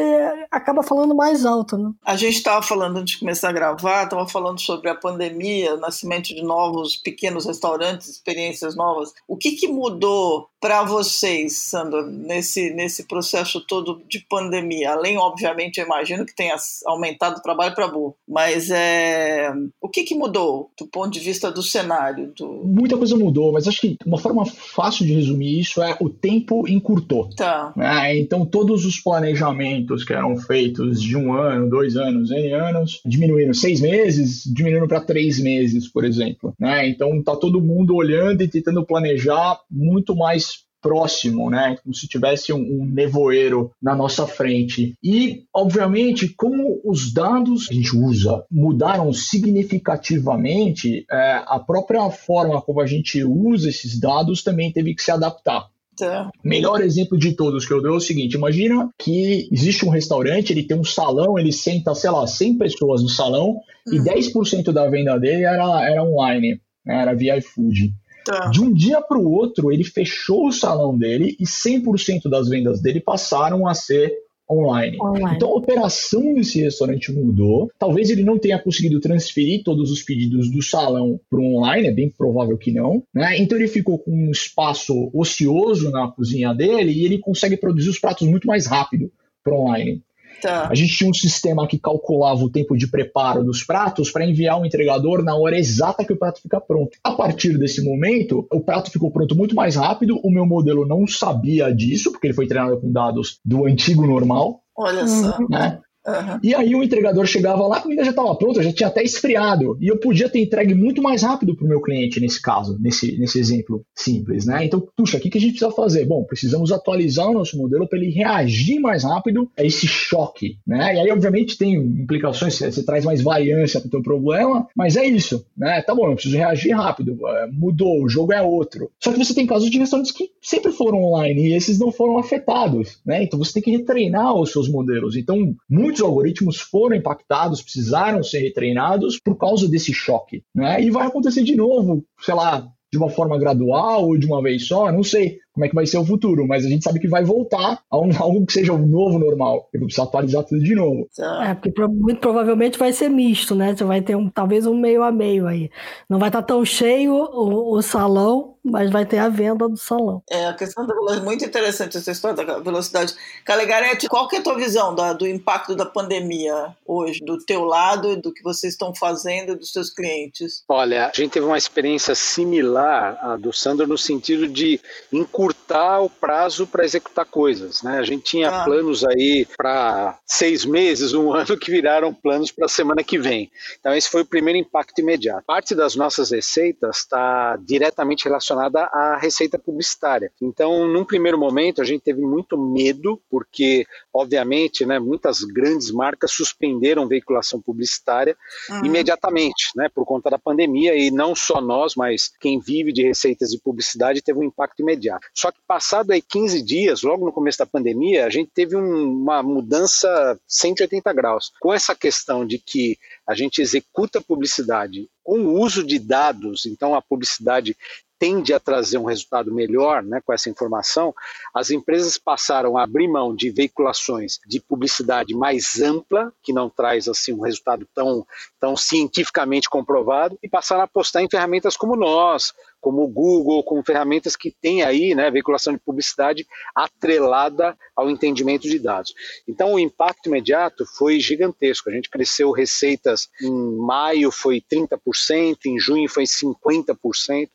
A: acaba falando mais alto, né?
B: A gente estava falando antes de começar a gravar, estava falando sobre a pandemia, o nascimento de novos pequenos restaurantes, experiências novas. O que, que mudou para vocês, Sandra, nesse, nesse processo todo de pandemia? Além, obviamente, eu imagino que tenha aumentado o trabalho para burro, mas é, o que, que mudou do ponto de vista do cenário? Do...
C: Muita coisa mudou, mas acho que uma forma fácil de resumir isso é o tempo encurtou.
B: Tá.
C: É, então, todos os planejamentos que eram feitos de um ano, dois anos, N anos, diminuíram seis meses, diminuindo para três meses, por exemplo. Né? Então, tá todo mundo olhando e tentando planejar muito mais próximo, né? Como se tivesse um, um, nevoeiro na nossa frente. E, obviamente, como os dados que a gente usa mudaram significativamente, é, a própria forma como a gente usa esses dados também teve que se adaptar. Tá. Melhor exemplo de todos que eu dou é o seguinte: imagina que existe um restaurante, ele tem um salão, ele senta, sei lá, 100 pessoas no salão uhum. e 10% da venda dele era, era online, né, era via iFood. Tá. De um dia para o outro, ele fechou o salão dele e 100% das vendas dele passaram a ser online. online. Então a operação desse restaurante mudou. Talvez ele não tenha conseguido transferir todos os pedidos do salão para o online, é bem provável que não. Né? Então ele ficou com um espaço ocioso na cozinha dele e ele consegue produzir os pratos muito mais rápido para online. Tá. A gente tinha um sistema que calculava o tempo de preparo dos pratos para enviar o entregador na hora exata que o prato fica pronto. A partir desse momento, o prato ficou pronto muito mais rápido. O meu modelo não sabia disso, porque ele foi treinado com dados do antigo normal.
B: Olha só.
C: Né? Uhum. E aí o entregador chegava lá, a comida já estava pronta, já tinha até esfriado. E eu podia ter entregue muito mais rápido para o meu cliente nesse caso, nesse, nesse exemplo simples, né? Então, puxa, o que, que a gente precisa fazer? Bom, precisamos atualizar o nosso modelo para ele reagir mais rápido a esse choque, né? E aí, obviamente, tem implicações, você, você traz mais variância para o teu problema, mas é isso, né? Tá bom, eu preciso reagir rápido, é, mudou, o jogo é outro. Só que você tem casos de restaurantes que sempre foram online e esses não foram afetados, né? Então você tem que retreinar os seus modelos. Então, muitos muitos algoritmos foram impactados, precisaram ser retreinados por causa desse choque. Né? E vai acontecer de novo, sei lá, de uma forma gradual ou de uma vez só, não sei como é que vai ser o futuro, mas a gente sabe que vai voltar a um, algo que seja o um novo normal. Eu vou precisar atualizar tudo de novo.
A: É, porque muito provavelmente vai ser misto, né? Você vai ter um, talvez um meio a meio aí. Não vai estar tão cheio o, o salão, mas vai ter a venda do salão.
B: É, a questão da velocidade, muito interessante essa história da velocidade. Calegarete, qual que é a tua visão da, do impacto da pandemia hoje, do teu lado, do que vocês estão fazendo, dos seus clientes?
D: Olha, a gente teve uma experiência similar à do Sandro no sentido de encurtar o prazo para executar coisas, né? A gente tinha ah. planos aí para seis meses, um ano, que viraram planos para a semana que vem. Então esse foi o primeiro impacto imediato. Parte das nossas receitas está diretamente relacionada relacionada à receita publicitária. Então, num primeiro momento, a gente teve muito medo, porque, obviamente, né, muitas grandes marcas suspenderam veiculação publicitária uhum. imediatamente, né, por conta da pandemia, e não só nós, mas quem vive de receitas de publicidade teve um impacto imediato. Só que passado aí 15 dias, logo no começo da pandemia, a gente teve um, uma mudança 180 graus. Com essa questão de que a gente executa publicidade com o uso de dados, então a publicidade tende a trazer um resultado melhor né, com essa informação, as empresas passaram a abrir mão de veiculações de publicidade mais ampla, que não traz assim um resultado tão, tão cientificamente comprovado, e passaram a apostar em ferramentas como nós, como o Google, com ferramentas que têm aí, né, veiculação de publicidade atrelada ao entendimento de dados. Então, o impacto imediato foi gigantesco. A gente cresceu receitas em maio foi 30%, em junho foi 50%.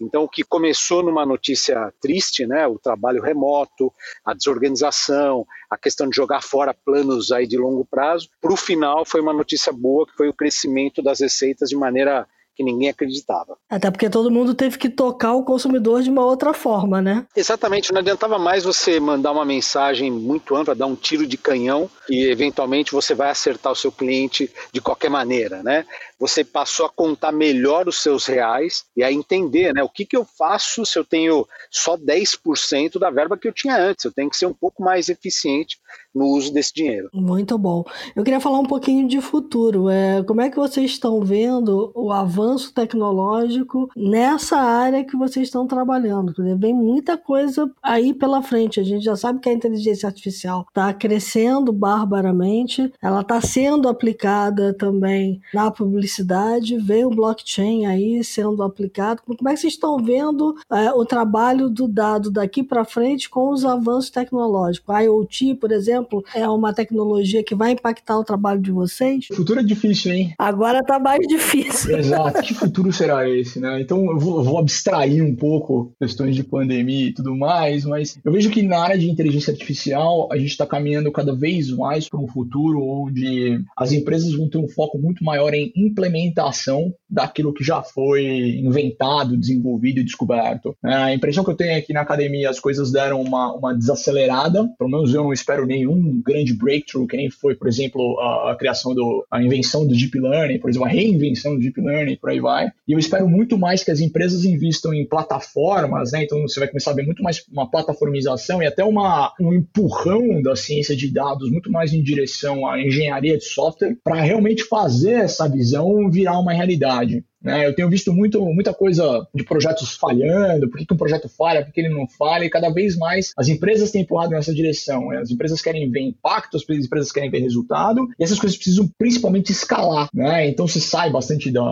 D: Então, o que começou numa notícia triste, né, o trabalho remoto, a desorganização, a questão de jogar fora planos aí de longo prazo, para o final foi uma notícia boa, que foi o crescimento das receitas de maneira que ninguém acreditava.
A: Até porque todo mundo teve que tocar o consumidor de uma outra forma, né?
D: Exatamente, não adiantava mais você mandar uma mensagem muito ampla, dar um tiro de canhão e eventualmente você vai acertar o seu cliente de qualquer maneira, né? Você passou a contar melhor os seus reais e a entender, né? O que, que eu faço se eu tenho só 10% da verba que eu tinha antes? Eu tenho que ser um pouco mais eficiente no uso desse dinheiro.
A: Muito bom. Eu queria falar um pouquinho de futuro. É, como é que vocês estão vendo o avanço tecnológico nessa área que vocês estão trabalhando? Vem muita coisa aí pela frente. A gente já sabe que a inteligência artificial está crescendo barbaramente, ela está sendo aplicada também na publicidade, vem o blockchain aí sendo aplicado. Como é que vocês estão vendo é, o trabalho do dado daqui para frente com os avanços tecnológicos? A IoT, por exemplo, exemplo, é uma tecnologia que vai impactar o trabalho de vocês?
C: O futuro é difícil, hein?
A: Agora tá mais difícil.
C: Exato. que futuro será esse, né? Então eu vou, eu vou abstrair um pouco questões de pandemia e tudo mais, mas eu vejo que na área de inteligência artificial a gente está caminhando cada vez mais para um futuro onde as empresas vão ter um foco muito maior em implementação daquilo que já foi inventado, desenvolvido e descoberto. É, a impressão que eu tenho é que na academia as coisas deram uma, uma desacelerada, pelo menos eu não espero nenhum um grande breakthrough, que nem foi, por exemplo, a, a, criação do, a invenção do Deep Learning, por exemplo, a reinvenção do Deep Learning, por aí vai. E eu espero muito mais que as empresas invistam em plataformas, né? Então você vai começar a ver muito mais uma plataformização e até uma, um empurrão da ciência de dados muito mais em direção à engenharia de software para realmente fazer essa visão virar uma realidade. Né? Eu tenho visto muito, muita coisa de projetos falhando, por que, que um projeto falha, por que ele não falha, e cada vez mais as empresas têm empurrado nessa direção. Né? As empresas querem ver impacto, as empresas querem ver resultado, e essas coisas precisam principalmente escalar. Né? Então você sai bastante do,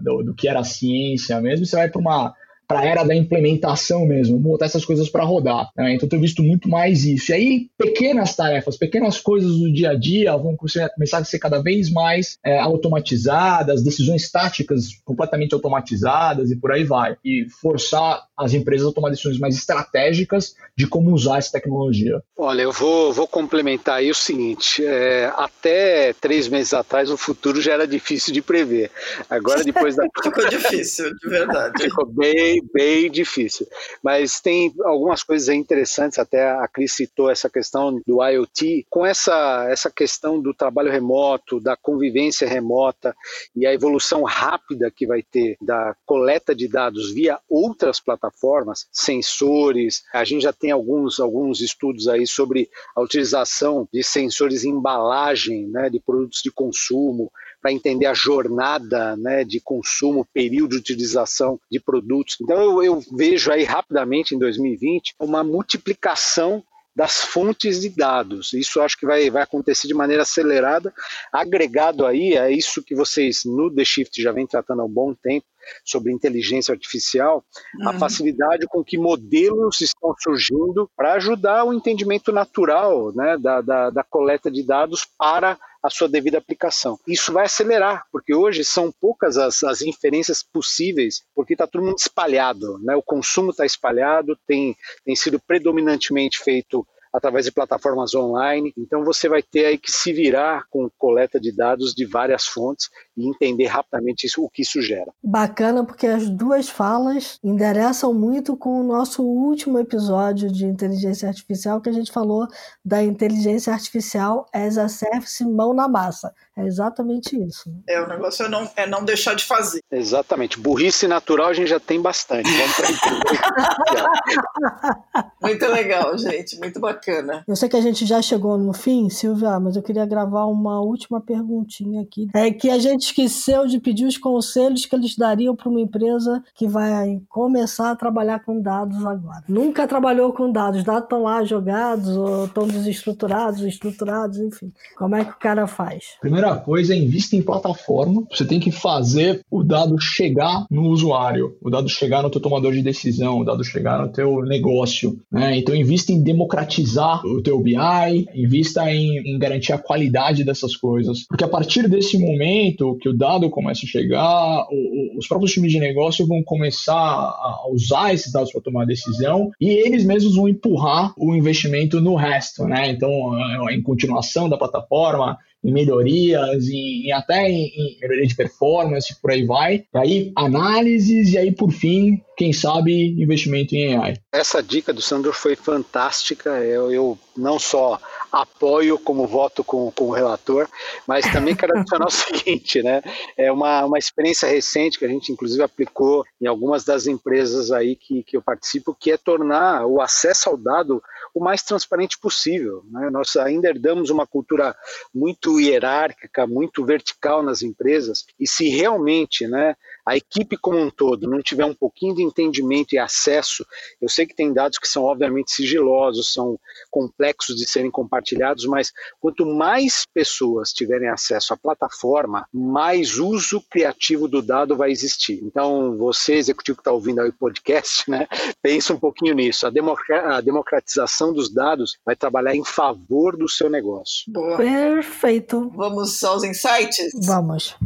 C: do, do que era a ciência mesmo, você vai para uma para a era da implementação mesmo, botar essas coisas para rodar. Né? Então, tenho visto muito mais isso. E aí, pequenas tarefas, pequenas coisas do dia a dia vão começar a ser cada vez mais é, automatizadas, decisões táticas completamente automatizadas e por aí vai. E forçar as empresas a tomar decisões mais estratégicas de como usar essa tecnologia.
D: Olha, eu vou, vou complementar aí o seguinte: é, até três meses atrás, o futuro já era difícil de prever. Agora, depois da.
B: Ficou difícil, de verdade.
D: Ficou bem bem, difícil. Mas tem algumas coisas interessantes, até a Cris citou essa questão do IoT, com essa, essa questão do trabalho remoto, da convivência remota e a evolução rápida que vai ter da coleta de dados via outras plataformas, sensores. A gente já tem alguns, alguns estudos aí sobre a utilização de sensores em embalagem né, de produtos de consumo, para entender a jornada né, de consumo, período de utilização de produtos. Então eu, eu vejo aí rapidamente em 2020 uma multiplicação das fontes de dados. Isso acho que vai, vai acontecer de maneira acelerada, agregado aí a isso que vocês no The Shift já vem tratando há um bom tempo, sobre inteligência artificial, uhum. a facilidade com que modelos estão surgindo para ajudar o entendimento natural né, da, da, da coleta de dados para a sua devida aplicação. Isso vai acelerar, porque hoje são poucas as, as inferências possíveis, porque está todo mundo espalhado, né? o consumo está espalhado, tem, tem sido predominantemente feito através de plataformas online. Então você vai ter aí que se virar com coleta de dados de várias fontes e entender rapidamente isso, o que isso gera.
A: Bacana, porque as duas falas endereçam muito com o nosso último episódio de inteligência artificial, que a gente falou da inteligência artificial as a service mão na massa. É exatamente isso.
B: É, o negócio é não, é não deixar de fazer.
D: Exatamente. Burrice natural a gente já tem bastante. Vamos
B: Muito legal, gente. Muito bacana.
A: Eu sei que a gente já chegou no fim, Silvia, mas eu queria gravar uma última perguntinha aqui. É que a gente esqueceu de pedir os conselhos que eles dariam para uma empresa que vai começar a trabalhar com dados agora. Nunca trabalhou com dados. Os dados estão lá jogados, ou estão desestruturados, estruturados, enfim. Como é que o cara faz?
C: Primeira primeira coisa é invista em plataforma. Você tem que fazer o dado chegar no usuário, o dado chegar no teu tomador de decisão, o dado chegar no teu negócio. Né? Então invista em democratizar o teu BI, invista em, em garantir a qualidade dessas coisas. Porque a partir desse momento que o dado começa a chegar, o, o, os próprios times de negócio vão começar a usar esses dados para tomar decisão e eles mesmos vão empurrar o investimento no resto. Né? Então, em continuação da plataforma, em melhorias, em, em até em, em, melhoria de performance, por aí vai. Aí, análises e aí, por fim, quem sabe, investimento em AI.
D: Essa dica do Sandro foi fantástica. Eu, eu não só apoio como voto com, com o relator, mas também quero adicionar o seguinte, né? É uma, uma experiência recente que a gente inclusive aplicou em algumas das empresas aí que, que eu participo, que é tornar o acesso ao dado o mais transparente possível. Né? Nós ainda herdamos uma cultura muito hierárquica, muito vertical nas empresas, e se realmente né, a equipe como um todo não tiver um pouquinho de entendimento e acesso, eu sei que tem dados que são obviamente sigilosos, são complexos de serem compartilhados, mas quanto mais pessoas tiverem acesso à plataforma, mais uso criativo do dado vai existir. Então, você, executivo que está ouvindo aí o podcast, né, pensa um pouquinho nisso. A, a democratização dos dados vai trabalhar em favor do seu negócio.
A: Boa. Perfeito.
B: Vamos aos insights?
A: Vamos.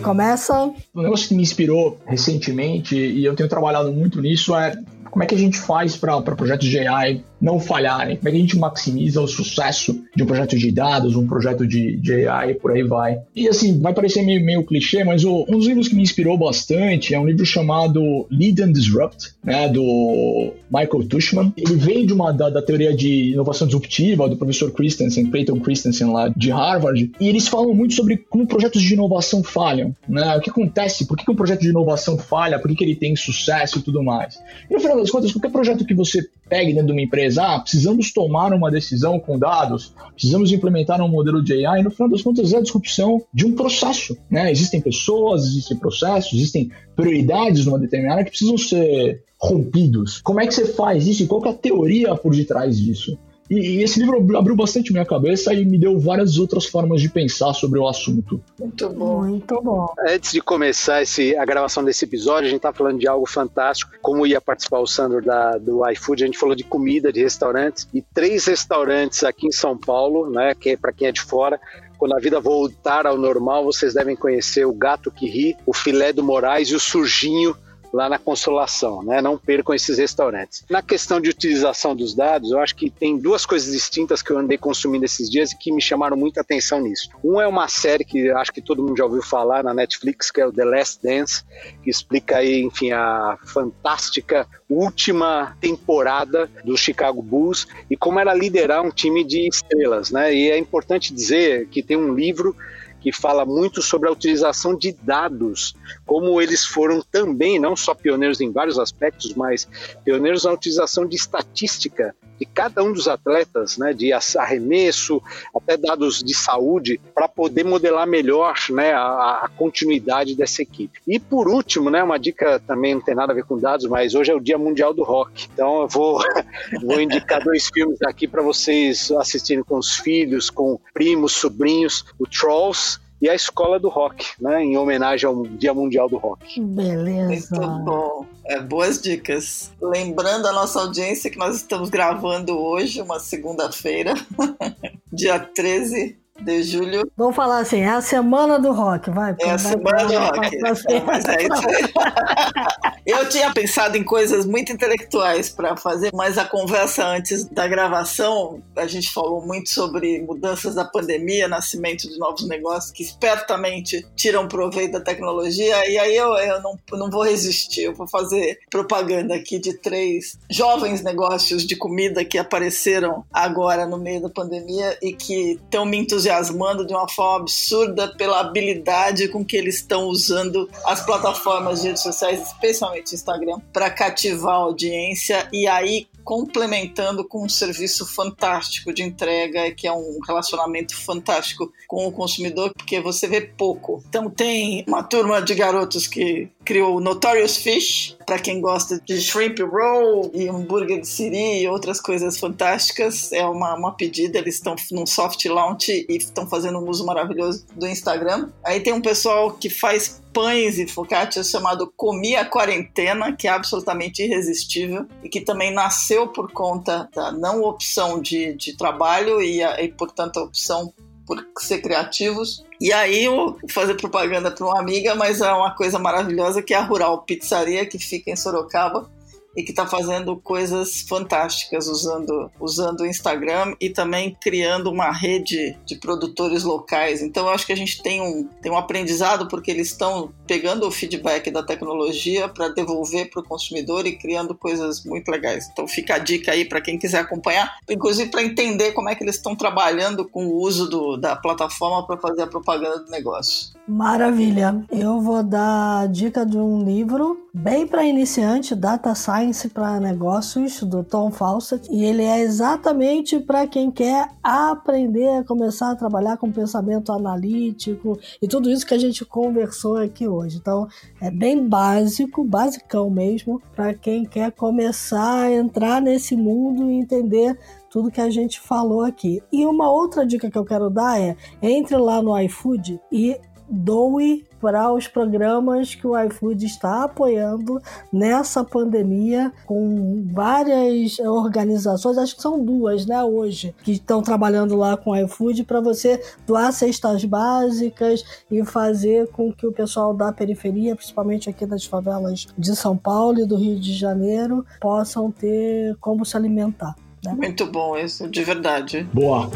A: Começa?
C: Um negócio que me inspirou recentemente, e eu tenho trabalhado muito nisso, é como é que a gente faz para projetos de AI não falharem? Como é que a gente maximiza o sucesso de um projeto de dados, um projeto de, de AI, por aí vai. E assim, vai parecer meio, meio clichê, mas o, um dos livros que me inspirou bastante é um livro chamado Lead and Disrupt, né, do Michael Tushman. Ele vem de uma da, da teoria de inovação disruptiva do professor Christensen, Peyton Christensen lá de Harvard, e eles falam muito sobre como projetos de inovação falham, né? O que acontece? Por que, que um projeto de inovação falha? Por que, que ele tem sucesso e tudo mais? E no final das contas, qualquer projeto que você pegue dentro de uma empresa, ah, precisamos tomar uma decisão com dados, precisamos implementar um modelo de AI, no final das contas é a disrupção de um processo, né? Existem pessoas, existem processos, existem prioridades numa determinada que precisam ser rompidos. Como é que você faz isso e qual é a teoria por detrás disso? E, esse livro abriu bastante minha cabeça e me deu várias outras formas de pensar sobre o assunto.
A: Muito bom, muito bom.
D: Antes de começar esse, a gravação desse episódio, a gente tá falando de algo fantástico. Como ia participar o Sandro da, do iFood, a gente falou de comida, de restaurantes. E três restaurantes aqui em São Paulo, né? Que é para quem é de fora, quando a vida voltar ao normal, vocês devem conhecer o Gato que Ri, o Filé do Moraes e o Surginho lá na Consolação, né? Não percam esses restaurantes. Na questão de utilização dos dados, eu acho que tem duas coisas distintas que eu andei consumindo esses dias e que me chamaram muita atenção nisso. Um é uma série que acho que todo mundo já ouviu falar na Netflix, que é o The Last Dance, que explica aí, enfim, a fantástica última temporada do Chicago Bulls e como era liderar um time de estrelas, né? E é importante dizer que tem um livro que fala muito sobre a utilização de dados, como eles foram também, não só pioneiros em vários aspectos, mas pioneiros na utilização de estatística de cada um dos atletas, né, de arremesso, até dados de saúde, para poder modelar melhor né, a, a, continuidade dessa equipe. E por último, né, uma dica também não tem nada a ver com dados, mas hoje é o Dia Mundial do Rock. Então eu vou, vou indicar dois filmes aqui para vocês assistirem com os filhos, com primos, sobrinhos, o Trolls e a Escola do Rock, né, em homenagem ao Dia Mundial do Rock.
A: Beleza.
B: Muito bom. É, boas dicas. Lembrando a nossa audiência que nós estamos gravando hoje, uma segunda-feira, dia 13 de julho.
A: Vamos falar assim, é a semana do rock, vai.
B: É a semana do rock. É, mas é isso Eu tinha pensado em coisas muito intelectuais para fazer, mas a conversa antes da gravação, a gente falou muito sobre mudanças da pandemia, nascimento de novos negócios que espertamente tiram proveito da tecnologia, e aí eu, eu não, não vou resistir, eu vou fazer propaganda aqui de três jovens negócios de comida que apareceram agora no meio da pandemia e que estão me entusiasmando entusiasmando de uma forma absurda pela habilidade com que eles estão usando as plataformas de redes sociais, especialmente Instagram, para cativar a audiência e aí complementando com um serviço fantástico de entrega, que é um relacionamento fantástico com o consumidor, porque você vê pouco. Então tem uma turma de garotos que criou o Notorious Fish, para quem gosta de shrimp roll e hambúrguer de siri e outras coisas fantásticas. É uma, uma pedida, eles estão num soft launch e estão fazendo um uso maravilhoso do Instagram. Aí tem um pessoal que faz pães e focaccias chamado Comi a Quarentena, que é absolutamente irresistível e que também nasceu por conta da não opção de, de trabalho e, e, portanto, a opção por ser criativos. E aí eu vou fazer propaganda para uma amiga, mas é uma coisa maravilhosa que é a Rural Pizzaria, que fica em Sorocaba e que está fazendo coisas fantásticas usando, usando o Instagram e também criando uma rede de produtores locais. Então eu acho que a gente tem um, tem um aprendizado porque eles estão pegando o feedback da tecnologia para devolver para o consumidor e criando coisas muito legais. Então fica a dica aí para quem quiser acompanhar, inclusive para entender como é que eles estão trabalhando com o uso do, da plataforma para fazer a propaganda do negócio.
A: Maravilha. Eu vou dar a dica de um livro bem para iniciante, Data Science para Negócios, do Tom Fawcett, e ele é exatamente para quem quer aprender a começar a trabalhar com pensamento analítico e tudo isso que a gente conversou aqui hoje. Então, é bem básico, basicão mesmo, para quem quer começar a entrar nesse mundo e entender tudo que a gente falou aqui. E uma outra dica que eu quero dar é: entre lá no iFood e doe para os programas que o iFood está apoiando nessa pandemia, com várias organizações, acho que são duas, né, hoje, que estão trabalhando lá com o iFood para você doar cestas básicas e fazer com que o pessoal da periferia, principalmente aqui das favelas de São Paulo e do Rio de Janeiro, possam ter como se alimentar. Né?
B: Muito bom isso, de verdade.
C: Boa.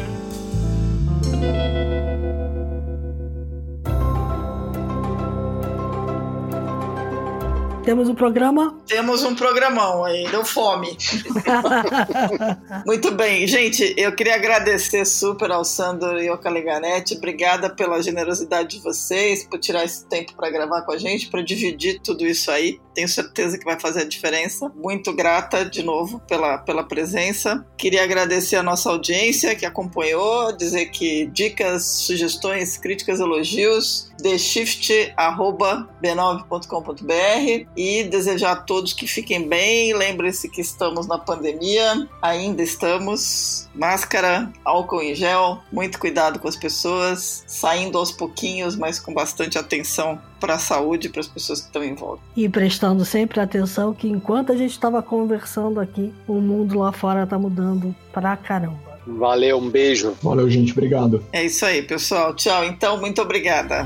A: Temos um programa?
B: Temos um programão aí, deu fome. Muito bem, gente, eu queria agradecer super ao Sandro e ao Caliganete. Obrigada pela generosidade de vocês, por tirar esse tempo para gravar com a gente, para dividir tudo isso aí. Tenho certeza que vai fazer a diferença. Muito grata de novo pela, pela presença. Queria agradecer a nossa audiência que acompanhou, dizer que dicas, sugestões, críticas, elogios, theshift.b9.com.br e desejar a todos que fiquem bem. Lembre-se que estamos na pandemia, ainda estamos. Máscara, álcool em gel, muito cuidado com as pessoas, saindo aos pouquinhos, mas com bastante atenção para a saúde e para as pessoas que estão em volta.
A: E prestando sempre atenção que enquanto a gente estava conversando aqui, o mundo lá fora está mudando pra caramba.
D: Valeu, um beijo.
C: Valeu, gente. Obrigado.
B: É isso aí, pessoal. Tchau. Então, muito obrigada.